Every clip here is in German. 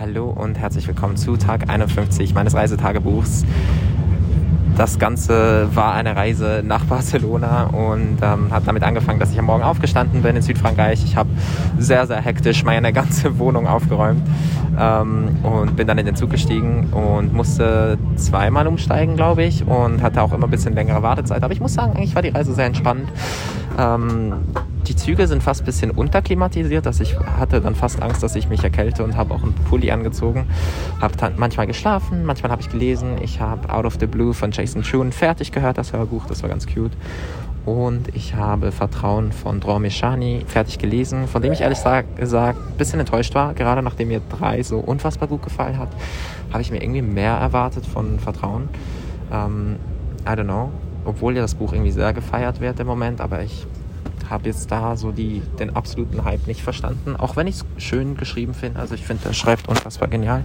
Hallo und herzlich willkommen zu Tag 51 meines Reisetagebuchs. Das Ganze war eine Reise nach Barcelona und ähm, hat damit angefangen, dass ich am Morgen aufgestanden bin in Südfrankreich. Ich habe sehr, sehr hektisch meine ganze Wohnung aufgeräumt ähm, und bin dann in den Zug gestiegen und musste zweimal umsteigen, glaube ich, und hatte auch immer ein bisschen längere Wartezeit. Aber ich muss sagen, eigentlich war die Reise sehr entspannt. Ähm, die Züge sind fast ein bisschen unterklimatisiert, dass ich hatte dann fast Angst, dass ich mich erkälte und habe auch einen Pulli angezogen. Habe dann manchmal geschlafen, manchmal habe ich gelesen. Ich habe Out of the Blue von Jason Chun fertig gehört, das Hörbuch, das war ganz cute. Und ich habe Vertrauen von Dror Meshani fertig gelesen, von dem ich ehrlich gesagt ein bisschen enttäuscht war. Gerade nachdem mir drei so unfassbar gut gefallen hat, habe ich mir irgendwie mehr erwartet von Vertrauen. Ähm, I don't know. Obwohl ja das Buch irgendwie sehr gefeiert wird im Moment, aber ich habe jetzt da so die, den absoluten Hype nicht verstanden, auch wenn ich es schön geschrieben finde. Also ich finde, er schreibt unfassbar genial.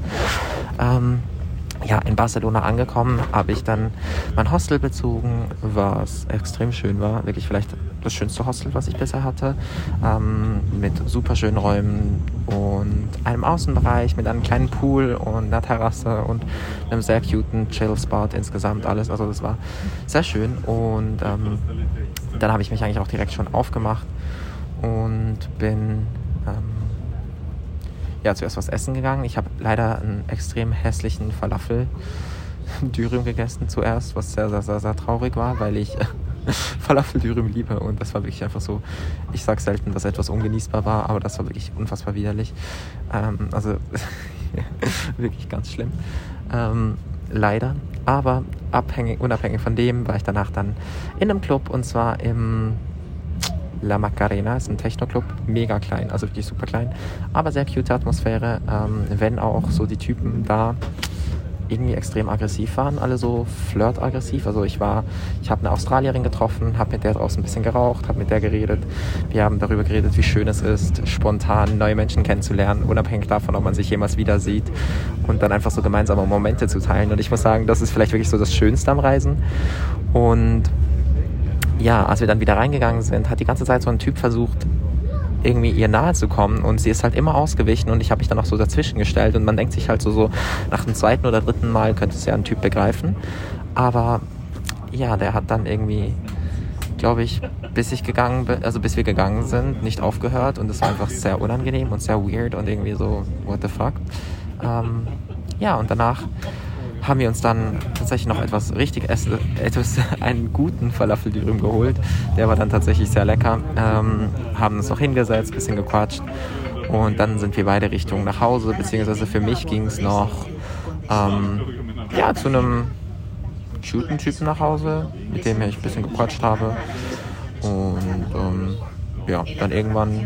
Ähm, ja, in Barcelona angekommen, habe ich dann mein Hostel bezogen, was extrem schön war. Wirklich vielleicht das schönste Hostel, was ich bisher hatte. Ähm, mit super schönen Räumen und einem Außenbereich mit einem kleinen Pool und einer Terrasse und einem sehr cuten Chill-Spot insgesamt alles. Also das war sehr schön und ähm, dann habe ich mich eigentlich auch direkt schon aufgemacht und bin ähm, ja, zuerst was essen gegangen. Ich habe leider einen extrem hässlichen Falafel Dürüm gegessen zuerst, was sehr, sehr, sehr, sehr traurig war, weil ich Falafel Dürüm liebe und das war wirklich einfach so, ich sage selten, dass etwas ungenießbar war, aber das war wirklich unfassbar widerlich. Ähm, also wirklich ganz schlimm. Ähm, leider. Aber abhängig, unabhängig von dem war ich danach dann in einem Club und zwar im La Macarena, ist ein Techno-Club, mega klein, also wirklich super klein, aber sehr cute Atmosphäre, ähm, wenn auch so die Typen da irgendwie extrem aggressiv waren, alle so flirtaggressiv. Also ich war, ich habe eine Australierin getroffen, habe mit der draußen ein bisschen geraucht, habe mit der geredet. Wir haben darüber geredet, wie schön es ist, spontan neue Menschen kennenzulernen, unabhängig davon, ob man sich jemals wieder sieht und dann einfach so gemeinsame Momente zu teilen. Und ich muss sagen, das ist vielleicht wirklich so das Schönste am Reisen. Und ja, als wir dann wieder reingegangen sind, hat die ganze Zeit so ein Typ versucht, irgendwie ihr nahe zu kommen und sie ist halt immer ausgewichen und ich habe mich dann auch so dazwischen gestellt und man denkt sich halt so, so nach dem zweiten oder dritten Mal könnte es ja ein Typ begreifen. Aber ja, der hat dann irgendwie, glaube ich, bis ich gegangen bin, also bis wir gegangen sind, nicht aufgehört und es war einfach sehr unangenehm und sehr weird und irgendwie so, what the fuck. Ähm, ja, und danach haben wir uns dann tatsächlich noch etwas richtig essen, etwas, einen guten Falafel drüben geholt. Der war dann tatsächlich sehr lecker. Ähm, haben uns noch hingesetzt, bisschen gequatscht und dann sind wir beide Richtung nach Hause, beziehungsweise für mich ging es noch ähm, ja, zu einem Shooten-Typen nach Hause, mit dem ich ein bisschen gequatscht habe. Und ähm, ja, dann irgendwann,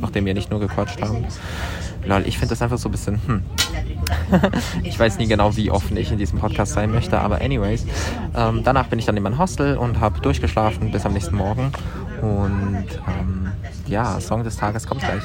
nachdem wir nicht nur gequatscht haben, lol, ich finde das einfach so ein bisschen, hm. ich weiß nie genau, wie offen ich in diesem Podcast sein möchte, aber anyways, ähm, danach bin ich dann in mein Hostel und habe durchgeschlafen bis am nächsten Morgen. Und ähm, ja, Song des Tages kommt gleich.